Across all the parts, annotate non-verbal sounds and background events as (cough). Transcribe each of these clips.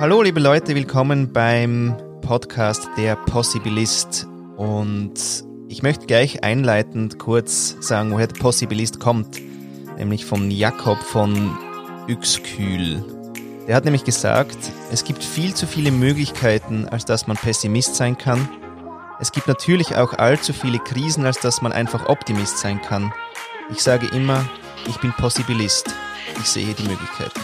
Hallo liebe Leute, willkommen beim Podcast Der Possibilist. Und ich möchte gleich einleitend kurz sagen, woher der Possibilist kommt, nämlich von Jakob von Yxkühl. Der hat nämlich gesagt, es gibt viel zu viele Möglichkeiten, als dass man Pessimist sein kann. Es gibt natürlich auch allzu viele Krisen, als dass man einfach Optimist sein kann. Ich sage immer, ich bin Possibilist. Ich sehe die Möglichkeiten.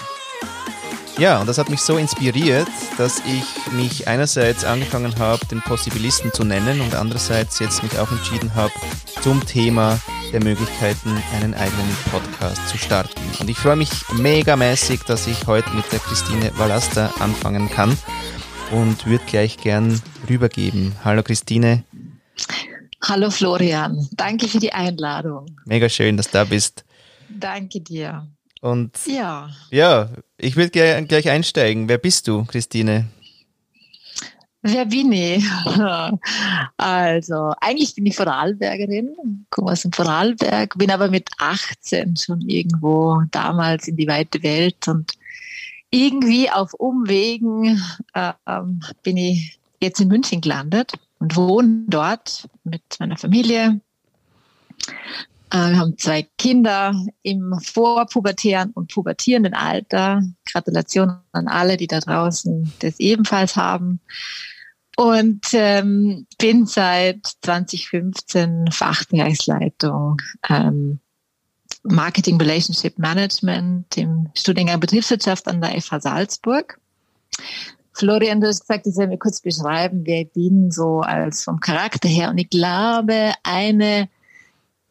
Ja, und das hat mich so inspiriert, dass ich mich einerseits angefangen habe, den Possibilisten zu nennen und andererseits jetzt mich auch entschieden habe, zum Thema der Möglichkeiten einen eigenen Podcast zu starten. Und ich freue mich megamäßig, dass ich heute mit der Christine Wallasta anfangen kann und würde gleich gern rübergeben. Hallo Christine. Hallo Florian, danke für die Einladung. Mega schön, dass du da bist. Danke dir. Und ja, ja ich will gleich, gleich einsteigen. Wer bist du, Christine? Wer bin ich? (laughs) Also, eigentlich bin ich Vorarlbergerin, komme aus dem Vorarlberg, bin aber mit 18 schon irgendwo damals in die weite Welt und irgendwie auf Umwegen äh, bin ich jetzt in München gelandet und wohne dort mit meiner Familie. Äh, wir haben zwei Kinder im vorpubertären und pubertierenden Alter. Gratulation an alle, die da draußen das ebenfalls haben. Und ähm, bin seit 2015 Fachbereichsleitung ähm, Marketing Relationship Management im Studiengang Betriebswirtschaft an der FH Salzburg. Florian, du hast gesagt, ich soll mir kurz beschreiben, wer ich bin, so als vom Charakter her. Und ich glaube, eine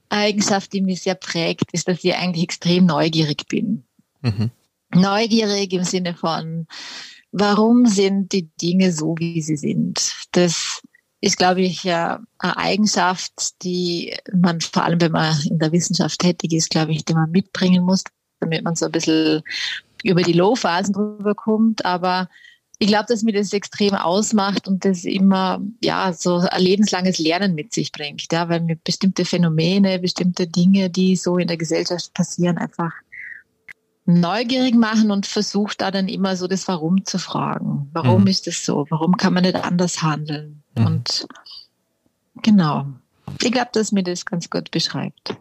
Eigenschaft, die mich sehr prägt, ist, dass ich eigentlich extrem neugierig bin. Mhm. Neugierig im Sinne von, warum sind die Dinge so, wie sie sind? Das ist, glaube ich, ja eine Eigenschaft, die man vor allem, wenn man in der Wissenschaft tätig ist, glaube ich, die man mitbringen muss, damit man so ein bisschen über die Low-Phasen drüber kommt. Aber ich glaube, dass mir das extrem ausmacht und das immer ja so ein lebenslanges Lernen mit sich bringt, ja, weil mir bestimmte Phänomene, bestimmte Dinge, die so in der Gesellschaft passieren, einfach neugierig machen und versucht da dann immer so das Warum zu fragen. Warum mhm. ist das so? Warum kann man nicht anders handeln? Mhm. Und genau. Ich glaube, dass mir das ganz gut beschreibt.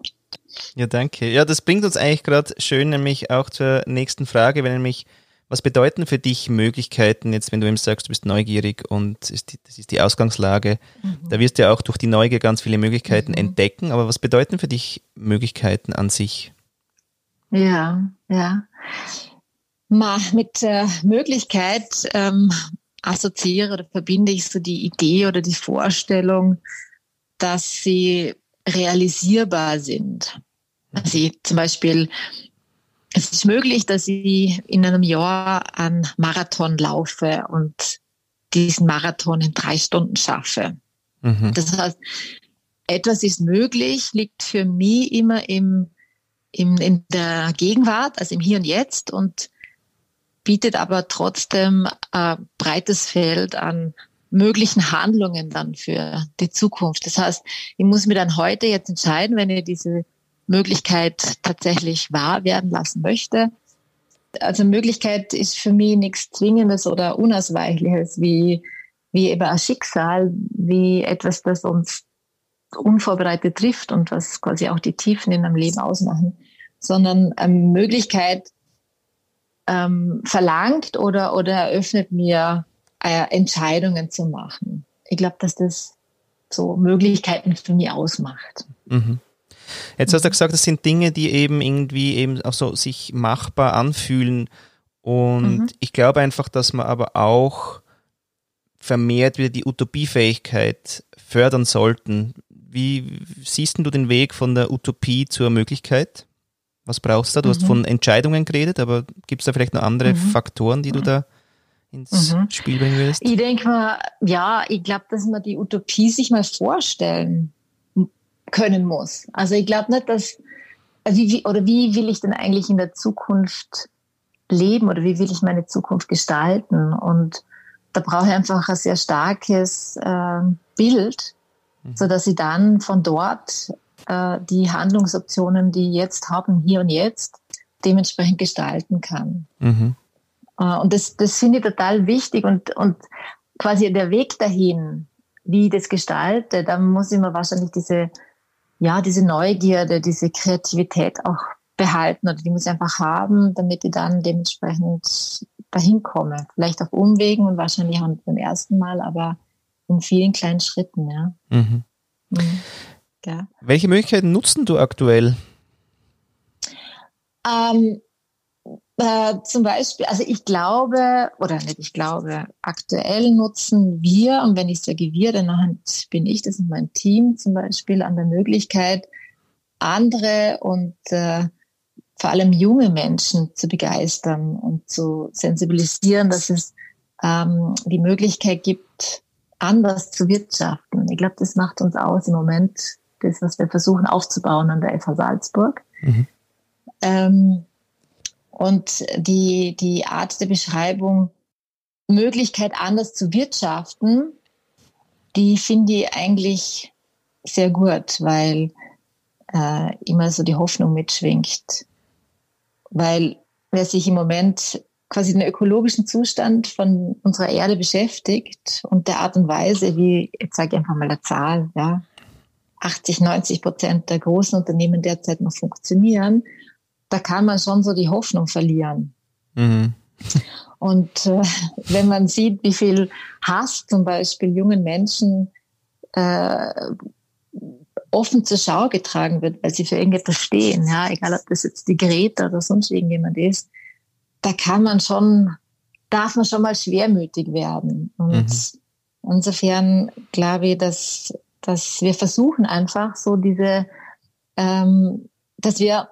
Ja, danke. Ja, das bringt uns eigentlich gerade schön nämlich auch zur nächsten Frage, wenn nämlich was bedeuten für dich Möglichkeiten, jetzt wenn du eben sagst, du bist neugierig und ist die, das ist die Ausgangslage, mhm. da wirst du ja auch durch die Neugier ganz viele Möglichkeiten mhm. entdecken, aber was bedeuten für dich Möglichkeiten an sich? Ja, ja. Ma, mit äh, Möglichkeit ähm, assoziiere oder verbinde ich so die Idee oder die Vorstellung, dass sie realisierbar sind. Also zum Beispiel es ist möglich, dass ich in einem Jahr einen Marathon laufe und diesen Marathon in drei Stunden schaffe. Mhm. Das heißt, etwas ist möglich, liegt für mich immer im, im, in der Gegenwart, also im Hier und Jetzt und bietet aber trotzdem ein breites Feld an möglichen Handlungen dann für die Zukunft. Das heißt, ich muss mir dann heute jetzt entscheiden, wenn ich diese Möglichkeit tatsächlich wahr werden lassen möchte. Also Möglichkeit ist für mich nichts Zwingendes oder Unausweichliches, wie, wie eben ein Schicksal, wie etwas, das uns unvorbereitet trifft und was quasi auch die Tiefen in einem Leben ausmachen, sondern eine Möglichkeit ähm, verlangt oder, oder eröffnet mir äh, Entscheidungen zu machen. Ich glaube, dass das so Möglichkeiten für mich ausmacht. Mhm. Jetzt hast du gesagt, das sind Dinge, die eben irgendwie eben auch so sich machbar anfühlen. Und mhm. ich glaube einfach, dass man aber auch vermehrt wieder die Utopiefähigkeit fördern sollten. Wie siehst du den Weg von der Utopie zur Möglichkeit? Was brauchst du da? Du mhm. hast von Entscheidungen geredet, aber gibt es da vielleicht noch andere mhm. Faktoren, die du da ins mhm. Spiel bringen willst? Ich denke mal, ja, ich glaube, dass man die Utopie sich mal vorstellen können muss. Also ich glaube nicht, dass, also wie, oder wie will ich denn eigentlich in der Zukunft leben oder wie will ich meine Zukunft gestalten? Und da brauche ich einfach ein sehr starkes äh, Bild, mhm. so dass ich dann von dort äh, die Handlungsoptionen, die ich jetzt haben, hier und jetzt, dementsprechend gestalten kann. Mhm. Äh, und das, das finde ich total wichtig und, und quasi der Weg dahin, wie ich das gestalte, da muss ich mir wahrscheinlich diese, ja, diese Neugierde, diese Kreativität auch behalten oder die muss ich einfach haben, damit ich dann dementsprechend dahin komme. Vielleicht auf Umwegen und wahrscheinlich auch beim ersten Mal, aber in vielen kleinen Schritten, ja. Mhm. Mhm. ja. Welche Möglichkeiten nutzen du aktuell? Ähm, äh, zum Beispiel, also ich glaube, oder nicht, ich glaube, aktuell nutzen wir, und wenn ich sage wir, dann bin ich, das ist mein Team zum Beispiel, an der Möglichkeit, andere und äh, vor allem junge Menschen zu begeistern und zu sensibilisieren, dass es ähm, die Möglichkeit gibt, anders zu wirtschaften. Ich glaube, das macht uns aus im Moment, das, was wir versuchen aufzubauen an der FH Salzburg. Mhm. Ähm, und die, die Art der Beschreibung, Möglichkeit anders zu wirtschaften, die finde ich eigentlich sehr gut, weil äh, immer so die Hoffnung mitschwingt. Weil wer sich im Moment quasi den ökologischen Zustand von unserer Erde beschäftigt und der Art und Weise, wie, jetzt sage ich einfach mal eine Zahl, ja, 80, 90 Prozent der großen Unternehmen derzeit noch funktionieren da kann man schon so die Hoffnung verlieren. Mhm. Und äh, wenn man sieht, wie viel Hass zum Beispiel jungen Menschen äh, offen zur Schau getragen wird, weil sie für irgendetwas stehen, ja, egal ob das jetzt die Greta oder sonst irgendjemand ist, da kann man schon, darf man schon mal schwermütig werden. Und mhm. insofern glaube ich, dass, dass wir versuchen einfach so diese, ähm, dass wir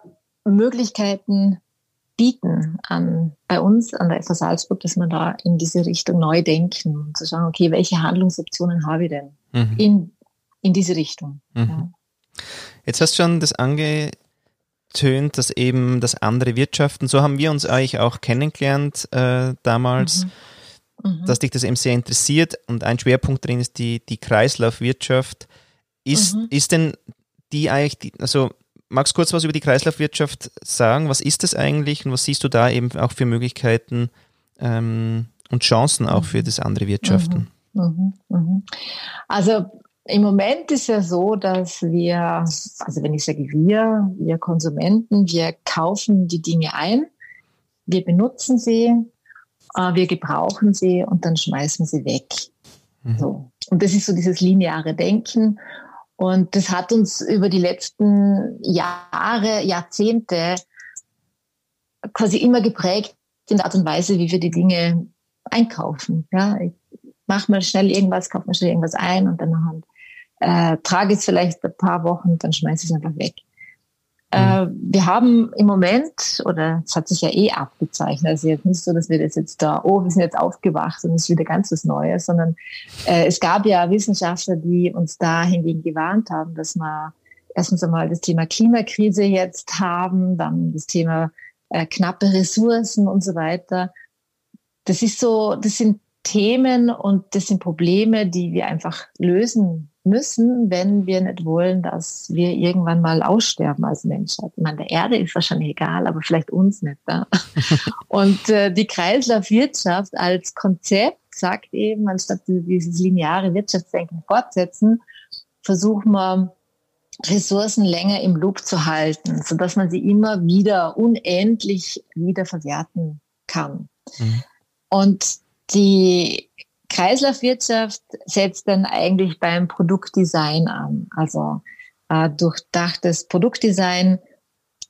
Möglichkeiten bieten an, bei uns an der FA Salzburg, dass wir da in diese Richtung neu denken und zu schauen, okay, welche Handlungsoptionen habe ich denn mhm. in, in diese Richtung. Mhm. Ja. Jetzt hast du schon das angetönt, dass eben das andere Wirtschaften, so haben wir uns eigentlich auch kennengelernt äh, damals, mhm. mhm. dass dich das eben sehr interessiert und ein Schwerpunkt drin ist die, die Kreislaufwirtschaft. Ist, mhm. ist denn die eigentlich, die, also magst du kurz was über die Kreislaufwirtschaft sagen? Was ist das eigentlich und was siehst du da eben auch für Möglichkeiten ähm, und Chancen auch für das andere Wirtschaften? Mhm, mh, mh. Also im Moment ist ja so, dass wir, also wenn ich sage wir, wir Konsumenten, wir kaufen die Dinge ein, wir benutzen sie, äh, wir gebrauchen sie und dann schmeißen sie weg. Mhm. So. Und das ist so dieses lineare Denken. Und das hat uns über die letzten Jahre, Jahrzehnte quasi immer geprägt in der Art und Weise, wie wir die Dinge einkaufen. Ja, ich mach mal schnell irgendwas, kauf mal schnell irgendwas ein und dann äh, trage es vielleicht ein paar Wochen, dann schmeiße ich es einfach weg. Äh, wir haben im Moment, oder es hat sich ja eh abgezeichnet, also jetzt nicht so, dass wir das jetzt da, oh, wir sind jetzt aufgewacht und es ist wieder ganz was Neues, sondern äh, es gab ja Wissenschaftler, die uns da hingegen gewarnt haben, dass wir erstens einmal das Thema Klimakrise jetzt haben, dann das Thema äh, knappe Ressourcen und so weiter. Das ist so, das sind Themen und das sind Probleme, die wir einfach lösen müssen, wenn wir nicht wollen, dass wir irgendwann mal aussterben als Menschheit. Ich meine, der Erde ist wahrscheinlich egal, aber vielleicht uns nicht. Ja? (laughs) Und äh, die Kreislaufwirtschaft als Konzept sagt eben, anstatt dieses lineare Wirtschaftsdenken fortsetzen, versuchen wir Ressourcen länger im Loop zu halten, so dass man sie immer wieder unendlich wieder verwerten kann. Mhm. Und die Kreislaufwirtschaft setzt dann eigentlich beim Produktdesign an. Also äh, durchdachtes Produktdesign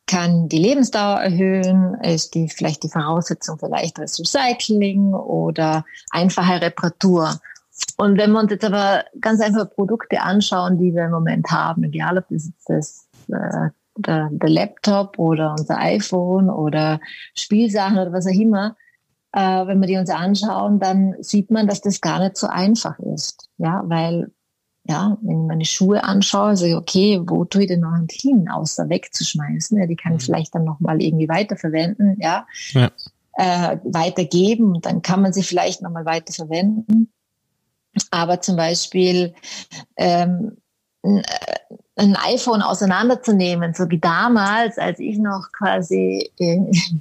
kann die Lebensdauer erhöhen, ist die vielleicht die Voraussetzung für leichteres Recycling oder einfache Reparatur. Und wenn wir uns jetzt aber ganz einfach Produkte anschauen, die wir im Moment haben, egal ob das jetzt das, äh, der, der Laptop oder unser iPhone oder Spielsachen oder was auch immer, äh, wenn wir die uns anschauen, dann sieht man, dass das gar nicht so einfach ist. Ja, weil, ja, wenn ich meine Schuhe anschaue, sage ich, okay, wo tue ich denn noch ein hin, außer wegzuschmeißen? Ja, die kann ich mhm. vielleicht dann nochmal irgendwie weiterverwenden, ja. ja. Äh, weitergeben und dann kann man sie vielleicht nochmal weiterverwenden. Aber zum Beispiel, ähm, ein iPhone auseinanderzunehmen, so wie damals, als ich noch quasi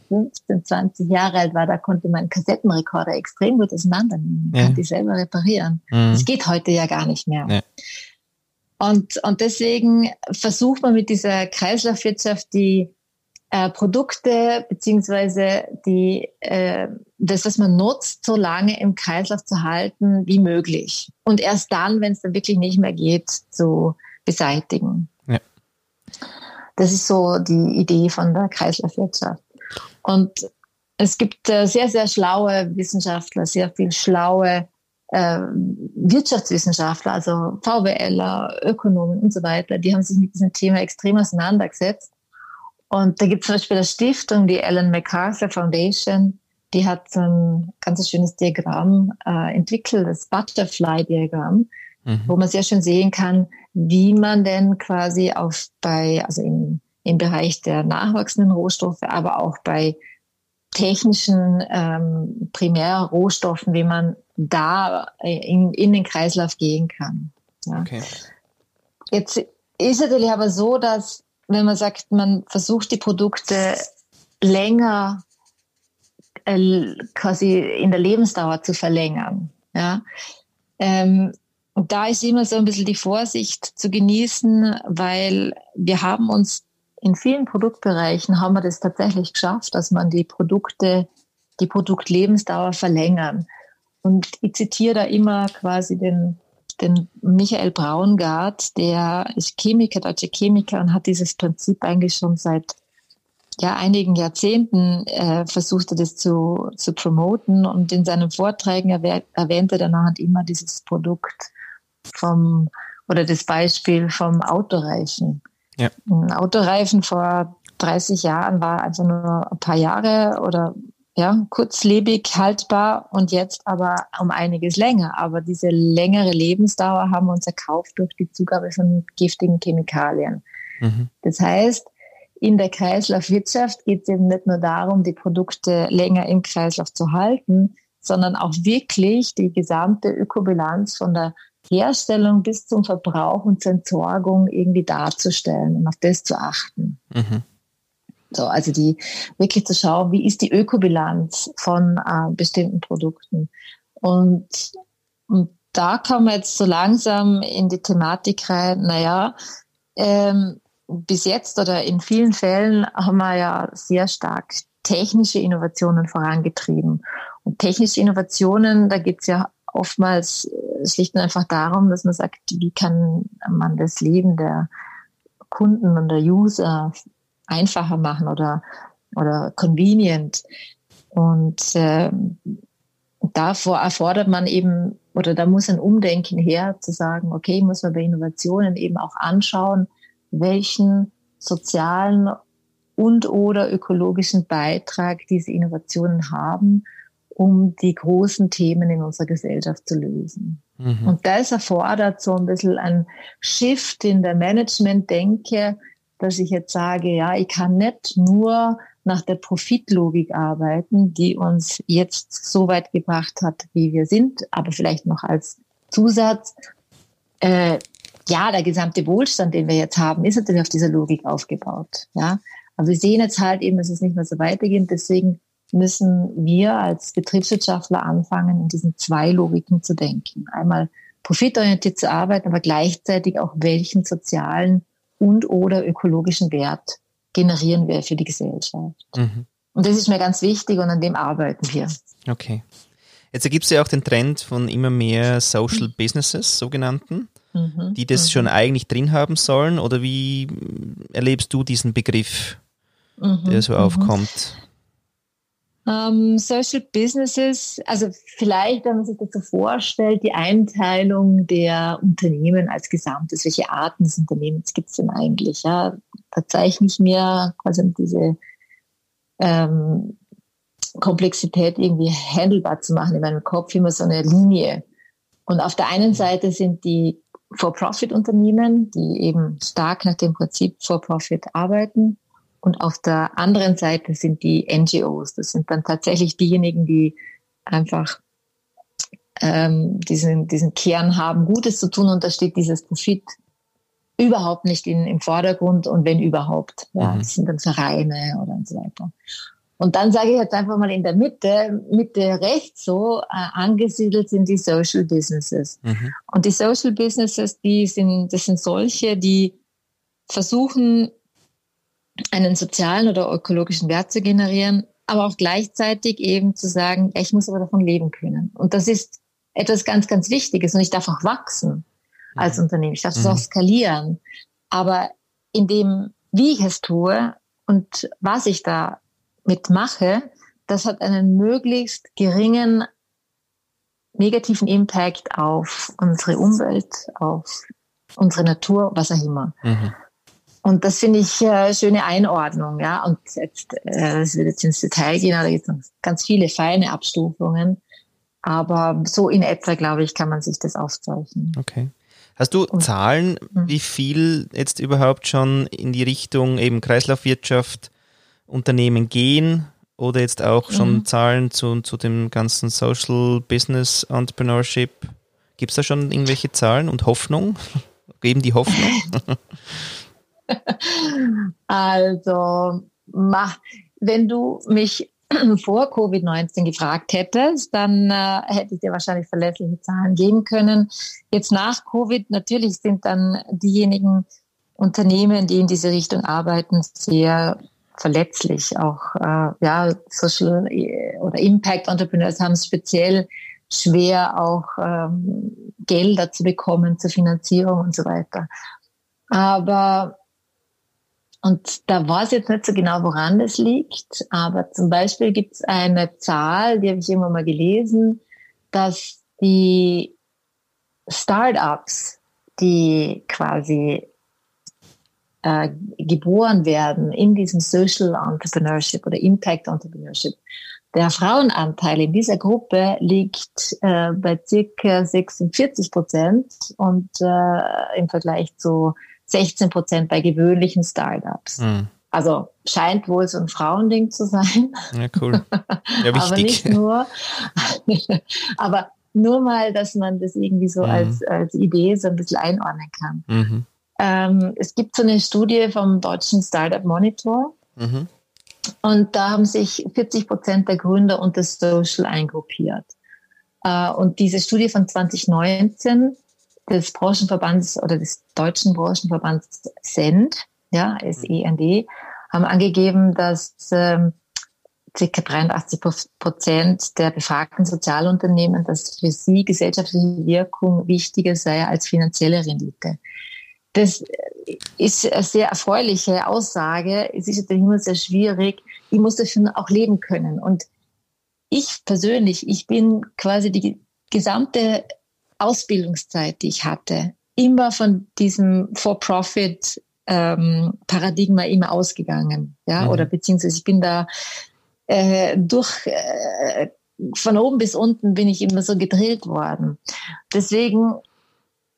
15, 20 (laughs) Jahre alt war, da konnte man Kassettenrekorder extrem gut auseinandernehmen, ja. die selber reparieren. Mhm. Das geht heute ja gar nicht mehr. Ja. Und, und deswegen versucht man mit dieser Kreislaufwirtschaft die äh, Produkte beziehungsweise die äh, das, was man nutzt, so lange im Kreislauf zu halten wie möglich. Und erst dann, wenn es dann wirklich nicht mehr geht, zu beseitigen. Ja. Das ist so die Idee von der Kreislaufwirtschaft. Und es gibt äh, sehr, sehr schlaue Wissenschaftler, sehr viel schlaue äh, Wirtschaftswissenschaftler, also VWLer, Ökonomen und so weiter, die haben sich mit diesem Thema extrem auseinandergesetzt. Und da gibt es zum Beispiel eine Stiftung, die Ellen MacArthur Foundation, die hat so ein ganz schönes Diagramm äh, entwickelt, das Butterfly-Diagramm, mhm. wo man sehr schön sehen kann, wie man denn quasi auf bei, also im, im Bereich der nachwachsenden Rohstoffe, aber auch bei technischen ähm, Primärrohstoffen, wie man da in, in den Kreislauf gehen kann. Ja. Okay. Jetzt ist es natürlich aber so, dass wenn man sagt, man versucht die Produkte länger äh, quasi in der Lebensdauer zu verlängern, ja, ähm, und da ist immer so ein bisschen die Vorsicht zu genießen, weil wir haben uns in vielen Produktbereichen haben wir das tatsächlich geschafft, dass man die Produkte, die Produktlebensdauer verlängern. Und ich zitiere da immer quasi den, den Michael Braungart, der ist Chemiker, deutsche Chemiker und hat dieses Prinzip eigentlich schon seit ja, einigen Jahrzehnten äh, versucht er das zu, zu promoten und in seinen Vorträgen erwähnt er dann halt immer dieses Produkt vom oder das Beispiel vom Autoreifen. Ja. Ein Autoreifen vor 30 Jahren war also nur ein paar Jahre oder ja, kurzlebig haltbar und jetzt aber um einiges länger. Aber diese längere Lebensdauer haben wir uns erkauft durch die Zugabe von giftigen Chemikalien. Mhm. Das heißt, in der Kreislaufwirtschaft geht es eben nicht nur darum, die Produkte länger im Kreislauf zu halten, sondern auch wirklich die gesamte Ökobilanz von der Herstellung bis zum Verbrauch und zur Entsorgung irgendwie darzustellen und auf das zu achten. Mhm. So, also die wirklich zu schauen, wie ist die Ökobilanz von äh, bestimmten Produkten. Und, und da kommen wir jetzt so langsam in die Thematik rein, naja, ähm, bis jetzt oder in vielen Fällen haben wir ja sehr stark technische Innovationen vorangetrieben. Und technische Innovationen, da geht es ja oftmals schlicht und einfach darum, dass man sagt, wie kann man das Leben der Kunden und der User einfacher machen oder, oder convenient. Und äh, davor erfordert man eben, oder da muss ein Umdenken her, zu sagen, okay, muss man bei Innovationen eben auch anschauen, welchen sozialen und oder ökologischen Beitrag diese Innovationen haben, um die großen Themen in unserer Gesellschaft zu lösen. Mhm. Und das erfordert so ein bisschen ein Shift in der Management-Denke, dass ich jetzt sage, ja, ich kann nicht nur nach der Profitlogik arbeiten, die uns jetzt so weit gebracht hat, wie wir sind, aber vielleicht noch als Zusatz. Äh, ja, der gesamte Wohlstand, den wir jetzt haben, ist natürlich auf dieser Logik aufgebaut. Ja, aber wir sehen jetzt halt eben, dass es nicht mehr so weitergeht. Deswegen müssen wir als Betriebswirtschaftler anfangen, in diesen zwei Logiken zu denken. Einmal profitorientiert zu arbeiten, aber gleichzeitig auch welchen sozialen und oder ökologischen Wert generieren wir für die Gesellschaft. Mhm. Und das ist mir ganz wichtig und an dem arbeiten wir. Okay. Jetzt ergibt es ja auch den Trend von immer mehr Social Businesses, sogenannten, mhm. die das mhm. schon eigentlich drin haben sollen. Oder wie erlebst du diesen Begriff, mhm. der so mhm. aufkommt? Ähm, Social Businesses, also vielleicht, wenn man sich dazu vorstellt, die Einteilung der Unternehmen als Gesamtes, welche Arten des Unternehmens gibt es denn eigentlich? Ja, da zeichne ich mir quasi diese ähm, Komplexität irgendwie handelbar zu machen in meinem Kopf immer so eine Linie. Und auf der einen Seite sind die For-Profit-Unternehmen, die eben stark nach dem Prinzip For-Profit arbeiten. Und auf der anderen Seite sind die NGOs. Das sind dann tatsächlich diejenigen, die einfach ähm, diesen, diesen Kern haben, Gutes zu tun. Und da steht dieses Profit überhaupt nicht in, im Vordergrund und wenn überhaupt. Ja, mhm. Das sind dann Vereine oder und so weiter. Und dann sage ich jetzt einfach mal in der Mitte, Mitte rechts so, äh, angesiedelt sind die Social Businesses. Mhm. Und die Social Businesses, die sind, das sind solche, die versuchen, einen sozialen oder ökologischen Wert zu generieren, aber auch gleichzeitig eben zu sagen, ich muss aber davon leben können. Und das ist etwas ganz, ganz Wichtiges. Und ich darf auch wachsen als mhm. Unternehmen. Ich darf es mhm. auch skalieren. Aber in dem, wie ich es tue und was ich da mitmache, das hat einen möglichst geringen negativen Impact auf unsere Umwelt, auf unsere Natur, was auch immer. Mhm. Und das finde ich äh, schöne Einordnung, ja. Und jetzt, äh, das wird jetzt ins Detail gehen, da gibt es ganz viele feine Abstufungen. Aber so in etwa, glaube ich, kann man sich das aufzeichnen. Okay. Hast du Zahlen, hm. wie viel jetzt überhaupt schon in die Richtung eben Kreislaufwirtschaft Unternehmen gehen? Oder jetzt auch schon mhm. Zahlen zu, zu dem ganzen Social Business Entrepreneurship? Gibt es da schon irgendwelche Zahlen und Hoffnung? (laughs) Geben die Hoffnung? (laughs) (laughs) also, mach, wenn du mich (clears throat) vor Covid-19 gefragt hättest, dann äh, hätte ich dir wahrscheinlich verlässliche Zahlen geben können. Jetzt nach Covid, natürlich sind dann diejenigen Unternehmen, die in diese Richtung arbeiten, sehr verletzlich. Auch äh, ja, Social äh, oder Impact Entrepreneurs haben es speziell schwer, auch ähm, Gelder zu bekommen zur Finanzierung und so weiter. Aber und da weiß ich jetzt nicht so genau, woran das liegt, aber zum Beispiel gibt es eine Zahl, die habe ich immer mal gelesen, dass die Startups, die quasi äh, geboren werden in diesem Social Entrepreneurship oder Impact Entrepreneurship, der Frauenanteil in dieser Gruppe liegt äh, bei circa 46 Prozent und äh, im Vergleich zu 16 Prozent bei gewöhnlichen Startups. Mhm. Also scheint wohl so ein Frauending zu sein. Ja, cool. Ja, (laughs) wichtig. aber nicht nur, (laughs) aber nur mal, dass man das irgendwie so mhm. als, als Idee so ein bisschen einordnen kann. Mhm. Ähm, es gibt so eine Studie vom deutschen Startup Monitor. Mhm. Und da haben sich 40 Prozent der Gründer unter Social eingruppiert. Äh, und diese Studie von 2019 des Branchenverbands oder des deutschen Branchenverbands SEND, ja, S-E-N-D, haben angegeben, dass ähm, ca. 83 Prozent der befragten Sozialunternehmen, dass für sie gesellschaftliche Wirkung wichtiger sei als finanzielle Rendite. Das ist eine sehr erfreuliche Aussage. Es ist natürlich immer sehr schwierig. Ich muss dafür auch leben können. Und ich persönlich, ich bin quasi die gesamte Ausbildungszeit, die ich hatte, immer von diesem For-Profit ähm, Paradigma immer ausgegangen, ja, mhm. oder beziehungsweise ich bin da äh, durch äh, von oben bis unten bin ich immer so gedrillt worden. Deswegen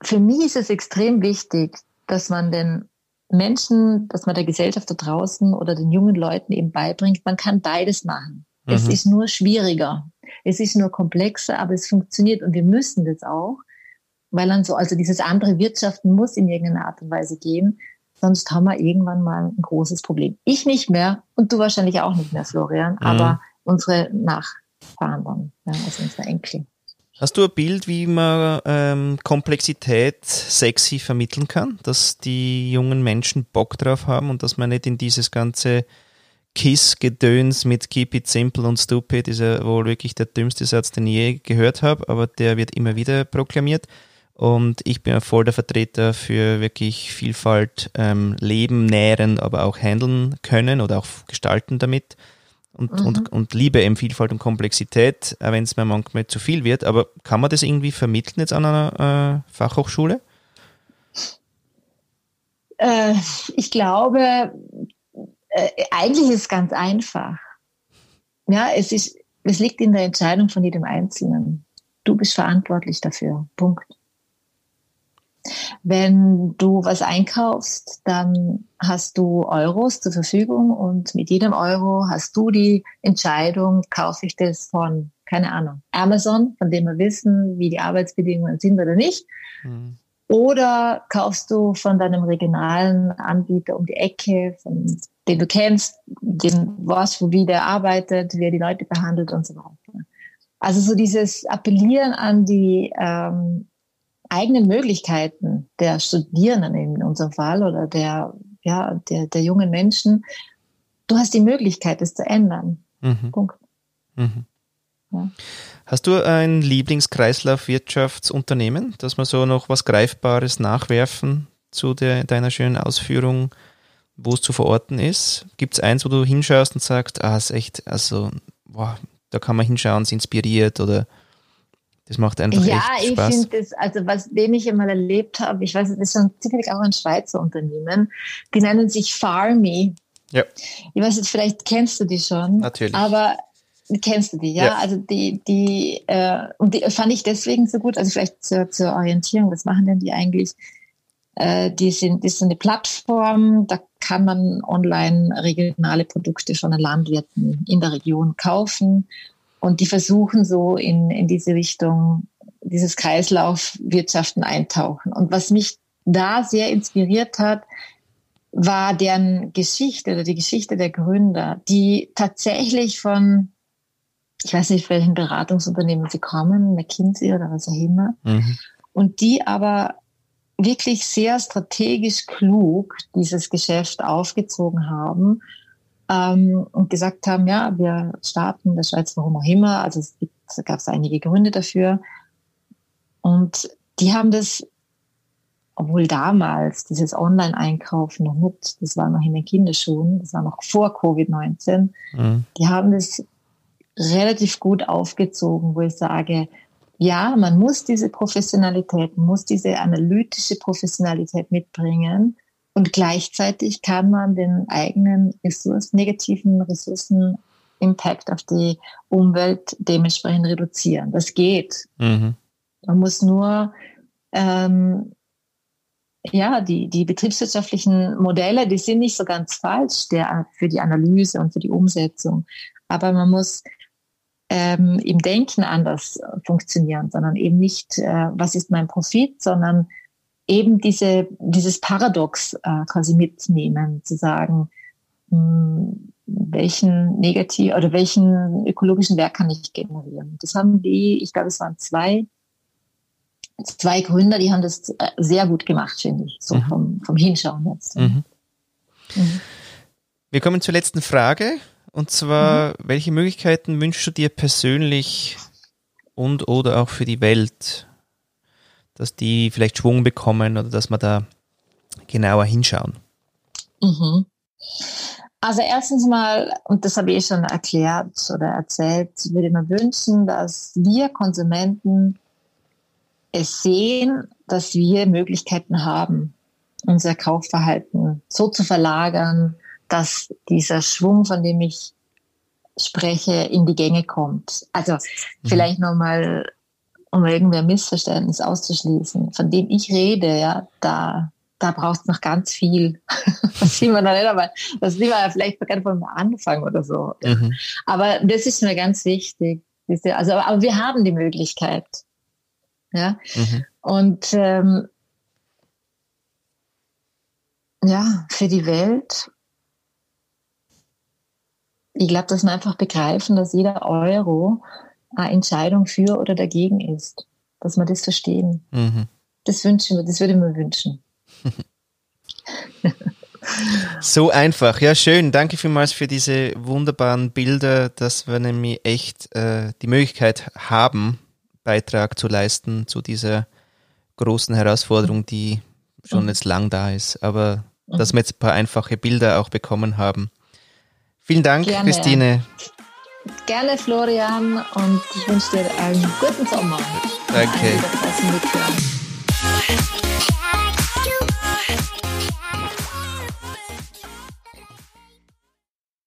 für mich ist es extrem wichtig, dass man den Menschen, dass man der Gesellschaft da draußen oder den jungen Leuten eben beibringt, man kann beides machen. Mhm. Es ist nur schwieriger. Es ist nur komplexer, aber es funktioniert und wir müssen das auch, weil dann so, also dieses andere Wirtschaften muss in irgendeiner Art und Weise gehen, sonst haben wir irgendwann mal ein großes Problem. Ich nicht mehr und du wahrscheinlich auch nicht mehr, Florian, mhm. aber unsere Nachfahren dann, ja, also unsere Enkel. Hast du ein Bild, wie man ähm, Komplexität sexy vermitteln kann, dass die jungen Menschen Bock drauf haben und dass man nicht in dieses ganze Kiss-Gedöns mit Keep it simple und stupid ist ja wohl wirklich der dümmste Satz, den ich je gehört habe, aber der wird immer wieder proklamiert. Und ich bin voll der Vertreter für wirklich Vielfalt ähm, leben, nähren, aber auch handeln können oder auch gestalten damit. Und, mhm. und, und liebe eben Vielfalt und Komplexität, auch wenn es mir manchmal zu viel wird. Aber kann man das irgendwie vermitteln jetzt an einer äh, Fachhochschule? Äh, ich glaube, äh, eigentlich ist es ganz einfach. Ja, es ist, es liegt in der Entscheidung von jedem Einzelnen. Du bist verantwortlich dafür. Punkt. Wenn du was einkaufst, dann hast du Euros zur Verfügung und mit jedem Euro hast du die Entscheidung, kaufe ich das von, keine Ahnung, Amazon, von dem wir wissen, wie die Arbeitsbedingungen sind oder nicht. Mhm. Oder kaufst du von deinem regionalen Anbieter um die Ecke, von, den du kennst, den was, wo wie der arbeitet, wie er die Leute behandelt und so weiter. Also so dieses Appellieren an die ähm, eigenen Möglichkeiten der Studierenden in unserem Fall oder der, ja, der, der jungen Menschen. Du hast die Möglichkeit, es zu ändern. Mhm. Punkt. Mhm. Ja. Hast du ein Lieblingskreislaufwirtschaftsunternehmen, dass wir so noch was Greifbares nachwerfen zu der, deiner schönen Ausführung, wo es zu verorten ist? Gibt es eins, wo du hinschaust und sagst, ah, ist echt, also, boah, da kann man hinschauen, es inspiriert oder das macht einfach ja, echt Spaß. Ja, ich finde das, also was, dem ich einmal erlebt habe, ich weiß, das ist schon ziemlich auch ein Schweizer Unternehmen, die nennen sich Farmy. Ja. Ich weiß nicht, vielleicht kennst du die schon. Natürlich. Aber Kennst du die, ja? ja. Also die, die, äh, und die fand ich deswegen so gut, also vielleicht zur, zur Orientierung, was machen denn die eigentlich? Äh, die sind, das ist eine Plattform, da kann man online regionale Produkte von den Landwirten in der Region kaufen. Und die versuchen so in, in diese Richtung, dieses Kreislaufwirtschaften eintauchen. Und was mich da sehr inspiriert hat, war deren Geschichte oder die Geschichte der Gründer, die tatsächlich von ich weiß nicht, welchen Beratungsunternehmen sie kommen, McKinsey oder was auch immer. Mhm. Und die aber wirklich sehr strategisch klug dieses Geschäft aufgezogen haben ähm, und gesagt haben, ja, wir starten in der Schweiz, warum auch immer. Also es gibt, gab es einige Gründe dafür. Und die haben das, obwohl damals dieses Online-Einkaufen noch nicht, das war noch in den Kinderschuhen, das war noch vor Covid-19, mhm. die haben das relativ gut aufgezogen, wo ich sage, ja, man muss diese Professionalität, muss diese analytische Professionalität mitbringen und gleichzeitig kann man den eigenen Ressourcen, negativen Ressourcen Impact auf die Umwelt dementsprechend reduzieren. Das geht. Mhm. Man muss nur ähm, ja, die, die betriebswirtschaftlichen Modelle, die sind nicht so ganz falsch der, für die Analyse und für die Umsetzung. Aber man muss ähm, im Denken anders funktionieren, sondern eben nicht, äh, was ist mein Profit, sondern eben diese, dieses Paradox äh, quasi mitnehmen, zu sagen, mh, hm, welchen negativ oder welchen ökologischen Wert kann ich generieren. Das haben die, ich glaube, es waren zwei, zwei Gründer, die haben das äh, sehr gut gemacht, finde ich, so mhm. vom, vom Hinschauen jetzt. Mhm. Mhm. Wir kommen zur letzten Frage. Und zwar, mhm. welche Möglichkeiten wünschst du dir persönlich und oder auch für die Welt, dass die vielleicht Schwung bekommen oder dass wir da genauer hinschauen? Mhm. Also erstens mal, und das habe ich schon erklärt oder erzählt, würde ich mir wünschen, dass wir Konsumenten es sehen, dass wir Möglichkeiten haben, unser Kaufverhalten so zu verlagern, dass dieser Schwung, von dem ich spreche, in die Gänge kommt. Also mhm. vielleicht nochmal, um irgendwie ein Missverständnis auszuschließen, von dem ich rede, ja, da, da braucht es noch ganz viel. (laughs) das sieht man noch nicht, aber das sieht man ja vielleicht sogar vom Anfang oder so. Mhm. Aber das ist mir ganz wichtig. Also, aber wir haben die Möglichkeit. Ja. Mhm. Und ähm, ja, für die Welt ich glaube, dass wir einfach begreifen, dass jeder Euro eine Entscheidung für oder dagegen ist. Dass wir das verstehen. Mhm. Das wünschen wir, das würde ich mir wünschen. (laughs) so einfach. Ja, schön. Danke vielmals für diese wunderbaren Bilder, dass wir nämlich echt äh, die Möglichkeit haben, Beitrag zu leisten zu dieser großen Herausforderung, die schon mhm. jetzt lang da ist. Aber mhm. dass wir jetzt ein paar einfache Bilder auch bekommen haben, Vielen Dank, Gerne. Christine. Gerne, Florian, und ich wünsche dir einen guten Sommer. Danke.